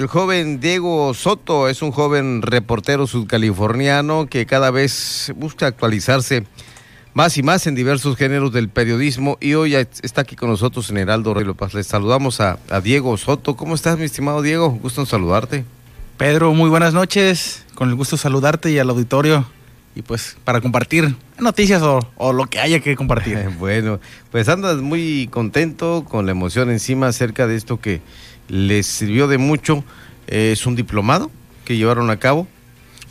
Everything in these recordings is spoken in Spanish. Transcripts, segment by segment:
El joven Diego Soto es un joven reportero sudcaliforniano que cada vez busca actualizarse más y más en diversos géneros del periodismo y hoy está aquí con nosotros en Heraldo Rey Paz. Les saludamos a, Diego Soto. ¿Cómo estás, mi estimado Diego? Gusto en saludarte. Pedro, muy buenas noches. Con el gusto de saludarte y al auditorio. Y pues para compartir noticias o, lo que haya que compartir. bueno, pues andas muy contento, con la emoción encima acerca de esto que les sirvió de mucho. es un diplomado que llevaron a cabo.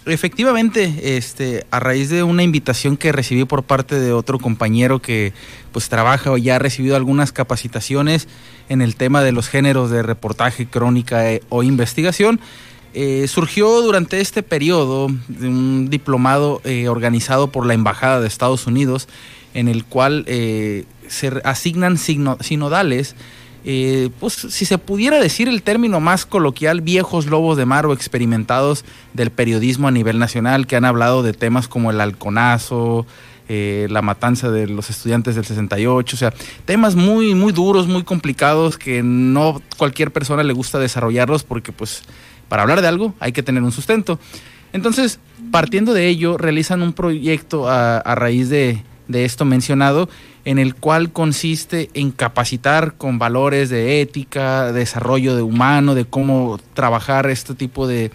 Efectivamente, este, a raíz de una invitación que recibí por parte de otro compañero que pues trabaja o ya ha recibido algunas capacitaciones en el tema de los géneros de reportaje, crónica eh, o investigación, eh, surgió durante este periodo un diplomado eh, organizado por la Embajada de Estados Unidos en el cual se asignan sinodales eh, pues si se pudiera decir el término más coloquial, viejos lobos de mar o experimentados del periodismo a nivel nacional, que han hablado de temas como el halconazo, eh, la matanza de los estudiantes del 68, o sea, temas muy, muy duros, muy complicados, que no cualquier persona le gusta desarrollarlos porque pues para hablar de algo hay que tener un sustento. Entonces, partiendo de ello, realizan un proyecto a, raíz de, de esto mencionado en el cual consiste en capacitar con valores de ética, desarrollo de humano, de cómo trabajar este tipo de,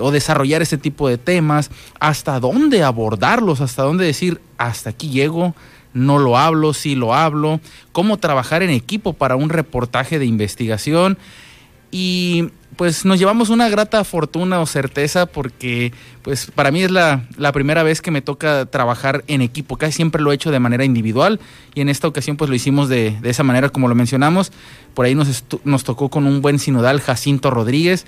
o desarrollar este tipo de temas, hasta dónde abordarlos, hasta dónde decir, hasta aquí llego, no lo hablo, sí lo hablo, cómo trabajar en equipo para un reportaje de investigación y pues nos llevamos una grata fortuna o certeza porque pues para mí es la, primera vez que me toca trabajar en equipo. Casi siempre lo he hecho de manera individual y en esta ocasión pues lo hicimos de, esa manera como lo mencionamos. Por ahí nos, nos tocó con un buen sinodal, Jacinto Rodríguez,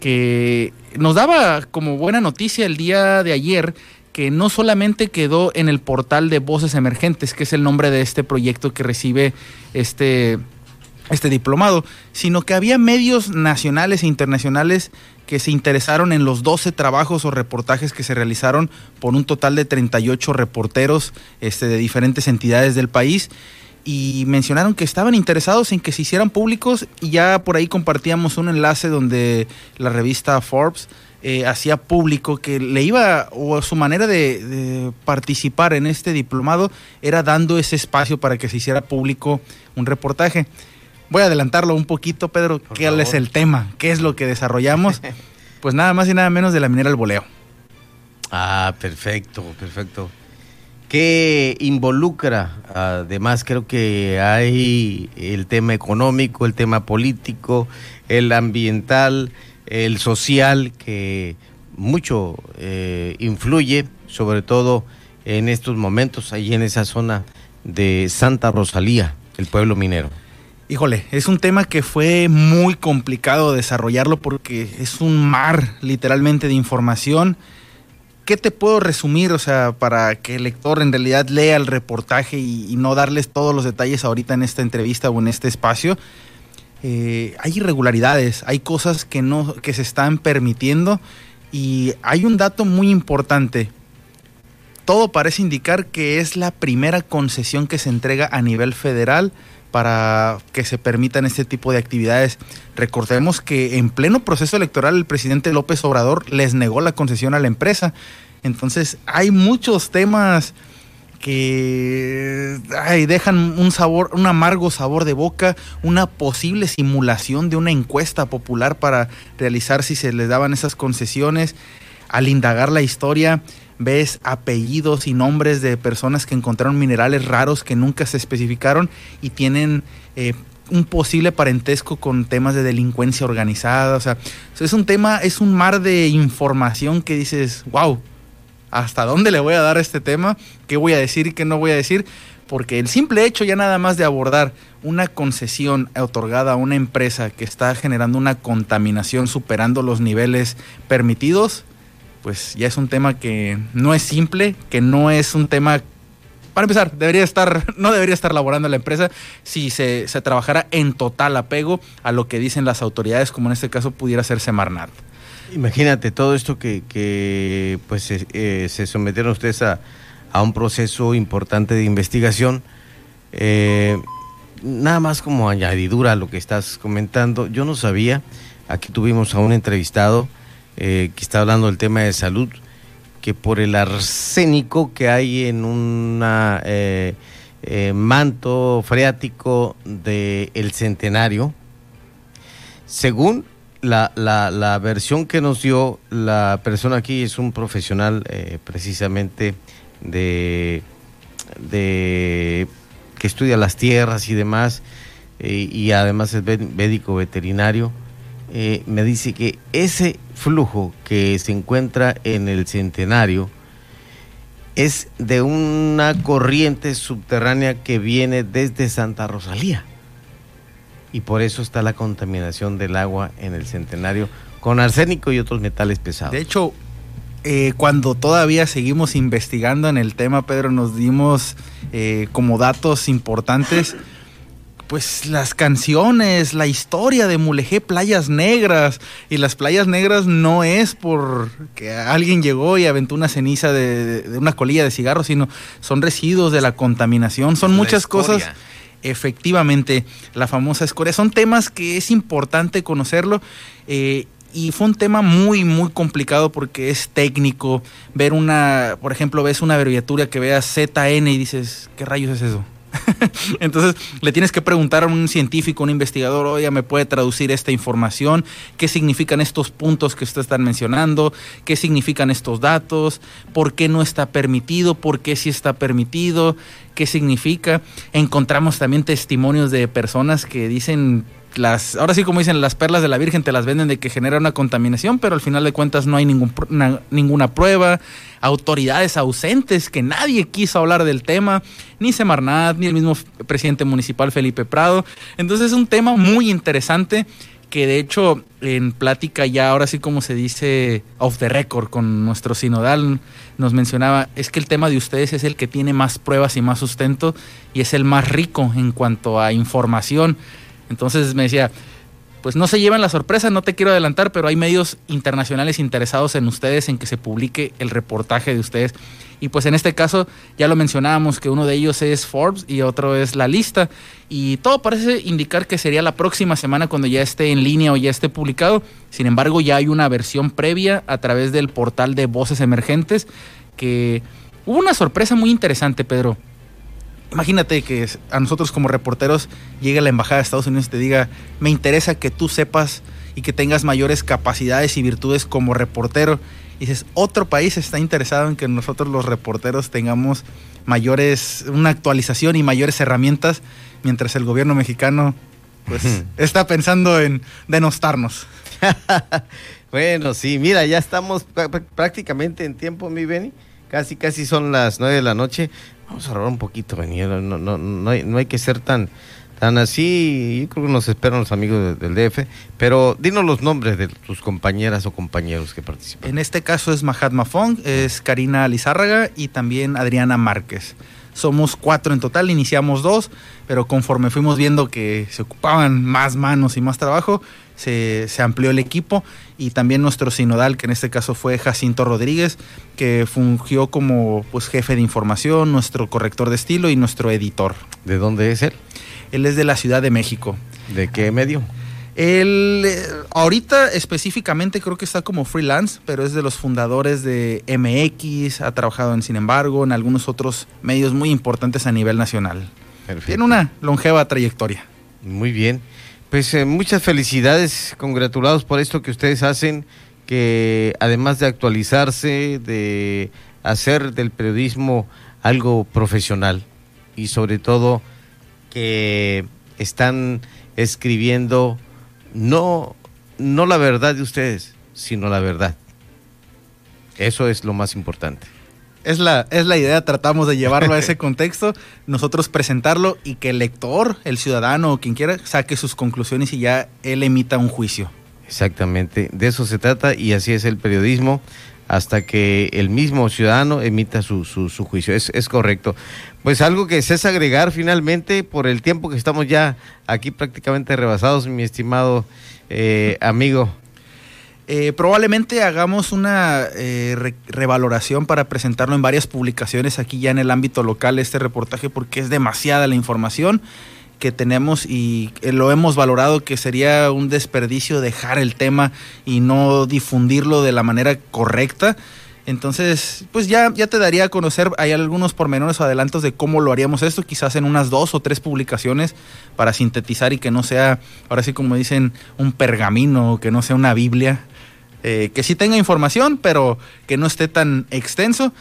que nos daba como buena noticia el día de ayer que no solamente quedó en el portal de Voces Emergentes, que es el nombre de este proyecto que recibe este este diplomado, sino que había medios nacionales e internacionales que se interesaron en los 12 trabajos o reportajes que se realizaron por un total de 38 reporteros este, de diferentes entidades del país y mencionaron que estaban interesados en que se hicieran públicos y ya por ahí compartíamos un enlace donde la revista Forbes eh, hacía público que le iba o su manera de, de, participar en este diplomado era dando ese espacio para que se hiciera público un reportaje. Voy a adelantarlo un poquito, Pedro. ¿Qué es el tema? ¿Qué es lo que desarrollamos? pues nada más y nada menos de la minera al voleo. Ah, perfecto, perfecto. ¿Qué involucra? Además, creo que hay el tema económico, el tema político, el ambiental, el social, que mucho eh, influye, sobre todo en estos momentos, ahí en esa zona de Santa Rosalía, el pueblo minero. Híjole, es un tema que fue muy complicado desarrollarlo porque es un mar literalmente de información. ¿Qué te puedo resumir? O sea, para que el lector en realidad lea el reportaje y, no darles todos los detalles ahorita en esta entrevista o en este espacio. Eh, hay irregularidades, hay cosas que no, que se están permitiendo y hay un dato muy importante. Todo parece indicar que es la primera concesión que se entrega a nivel federal para que se permitan este tipo de actividades. Recordemos que en pleno proceso electoral el presidente López Obrador les negó la concesión a la empresa. Entonces hay muchos temas que dejan un sabor, un amargo sabor de boca, una posible simulación de una encuesta popular para realizar si se les daban esas concesiones. Al indagar la historia, ves apellidos y nombres de personas que encontraron minerales raros que nunca se especificaron y tienen eh, un posible parentesco con temas de delincuencia organizada. O sea, es un tema, es un mar de información que dices, wow, ¿hasta dónde le voy a dar este tema? ¿Qué voy a decir y qué no voy a decir? Porque el simple hecho ya nada más de abordar una concesión otorgada a una empresa que está generando una contaminación superando los niveles permitidos, pues ya es un tema que no es simple, que no es un tema para empezar, debería estar, no debería estar laborando la empresa si se, trabajara en total apego a lo que dicen las autoridades, como en este caso pudiera ser Semarnat. Imagínate todo esto que, pues eh, se sometieron ustedes a, un proceso importante de investigación. Eh, nada más como añadidura a lo que estás comentando, yo no sabía aquí tuvimos a un entrevistado que está hablando del tema de salud, que por el arsénico que hay en un manto freático del el centenario, según la, la, versión que nos dio la persona aquí es un profesional eh, precisamente de, de que estudia las tierras y demás eh, y además es médico veterinario eh, me dice que ese flujo que se encuentra en el centenario es de una corriente subterránea que viene desde Santa Rosalía y por eso está la contaminación del agua en el centenario con arsénico y otros metales pesados. De hecho, eh, cuando todavía seguimos investigando en el tema, Pedro, nos dimos eh, como datos importantes, pues las canciones, la historia de Mulegé, Playas Negras, y las Playas Negras no es por que alguien llegó y aventó una ceniza de, una colilla de cigarro, sino son residuos de la contaminación, son muchas cosas efectivamente la famosa escoria. Son temas que es importante conocerlo. Eh, y fue un tema muy, muy complicado porque es técnico. Ver una, por ejemplo, ves una abreviatura que veas ZN y dices, ¿qué rayos es eso? Entonces le tienes que preguntar a un científico, un investigador, oye, ¿me puede traducir esta información? ¿Qué significan estos puntos que usted está mencionando? ¿Qué significan estos datos? ¿Por qué no está permitido? ¿Por qué sí está permitido? ¿Qué significa? Encontramos también testimonios de personas que dicen ahora sí como dicen, las perlas de la Virgen te las venden de que genera una contaminación, pero al final de cuentas no hay ningún, ninguna prueba, autoridades ausentes, que nadie quiso hablar del tema, ni Semarnat, ni el mismo presidente municipal Felipe Prado. Entonces es un tema muy interesante que de hecho en plática ya ahora sí como se dice off the record con nuestro sinodal nos mencionaba es que el tema de ustedes es el que tiene más pruebas y más sustento y es el más rico en cuanto a información entonces me decía, pues no se llevan la sorpresa, no te quiero adelantar, pero hay medios internacionales interesados en ustedes, en que se publique el reportaje de ustedes. Y pues en este caso ya lo mencionábamos que uno de ellos es Forbes y otro es La Lista. Y todo parece indicar que sería la próxima semana cuando ya esté en línea o ya esté publicado. Sin embargo, ya hay una versión previa a través del portal de Voces Emergentes que hubo una sorpresa muy interesante, Pedro. Imagínate que a nosotros como reporteros llegue la embajada de Estados Unidos y te diga, me interesa que tú sepas y que tengas mayores capacidades y virtudes como reportero. Y dices, otro país está interesado en que nosotros los reporteros tengamos mayores, una actualización y mayores herramientas, mientras el gobierno mexicano pues está pensando en denostarnos. bueno, sí, mira, ya estamos prácticamente en tiempo, mi Benny. Casi, casi son las nueve de la noche. Vamos a ahorrar un poquito, Benito. No, no, no, hay, no hay que ser tan, tan así. Yo creo que nos esperan los amigos del DF. Pero dinos los nombres de tus compañeras o compañeros que participan. En este caso es Mahatma Fong, es Karina Lizárraga y también Adriana Márquez. Somos cuatro en total, iniciamos dos, pero conforme fuimos viendo que se ocupaban más manos y más trabajo, se, amplió el equipo y también nuestro sinodal, que en este caso fue Jacinto Rodríguez, que fungió como pues, jefe de información, nuestro corrector de estilo y nuestro editor. ¿De dónde es él? Él es de la Ciudad de México. ¿De qué medio? Él eh, ahorita específicamente creo que está como freelance, pero es de los fundadores de MX, ha trabajado en Sin embargo, en algunos otros medios muy importantes a nivel nacional. Tiene una longeva trayectoria. Muy bien. Pues eh, muchas felicidades, congratulados por esto que ustedes hacen, que además de actualizarse, de hacer del periodismo algo profesional y sobre todo que están escribiendo no, no la verdad de ustedes, sino la verdad. Eso es lo más importante es la, es la idea, tratamos de llevarlo a ese contexto, nosotros presentarlo y que el lector, el ciudadano o quien quiera saque sus conclusiones y ya él emita un juicio. Exactamente, de eso se trata y así es el periodismo hasta que el mismo ciudadano emita su, su, juicio. Es, es, correcto. Pues algo que es agregar finalmente por el tiempo que estamos ya aquí prácticamente rebasados, mi estimado eh, amigo. Eh, probablemente hagamos una eh, revaloración para presentarlo en varias publicaciones aquí ya en el ámbito local, este reportaje, porque es demasiada la información. que tenemos y eh, lo hemos valorado que sería un desperdicio dejar el tema y no difundirlo de la manera correcta. Entonces, pues ya, ya te daría a conocer, hay algunos pormenores o adelantos de cómo lo haríamos esto, quizás en unas dos o tres publicaciones para sintetizar y que no sea, ahora sí como dicen, un pergamino, que no sea una Biblia, eh, que sí tenga información, pero que no esté tan extenso.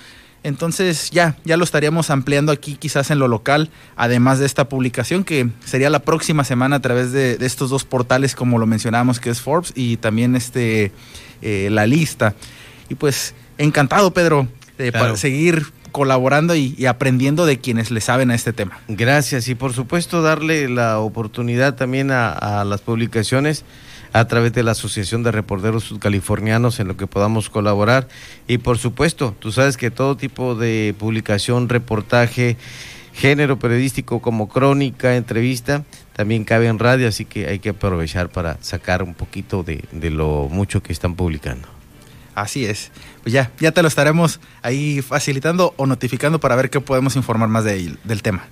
Entonces ya, ya lo estaríamos ampliando aquí quizás en lo local, además de esta publicación que sería la próxima semana a través de, estos dos portales como lo mencionábamos que es Forbes y también este eh, la lista. Y pues encantado Pedro de para seguir colaborando y, aprendiendo de quienes le saben a este tema. Gracias y por supuesto darle la oportunidad también a las publicaciones a través de la Asociación de Reporteros Californianos en lo que podamos colaborar. Y por supuesto, tú sabes que todo tipo de publicación, reportaje, género periodístico como crónica, entrevista, también cabe en radio, así que hay que aprovechar para sacar un poquito de, de lo mucho que están publicando. Así es. Pues ya, ya te lo estaremos ahí facilitando o notificando para ver qué podemos informar más de, del tema.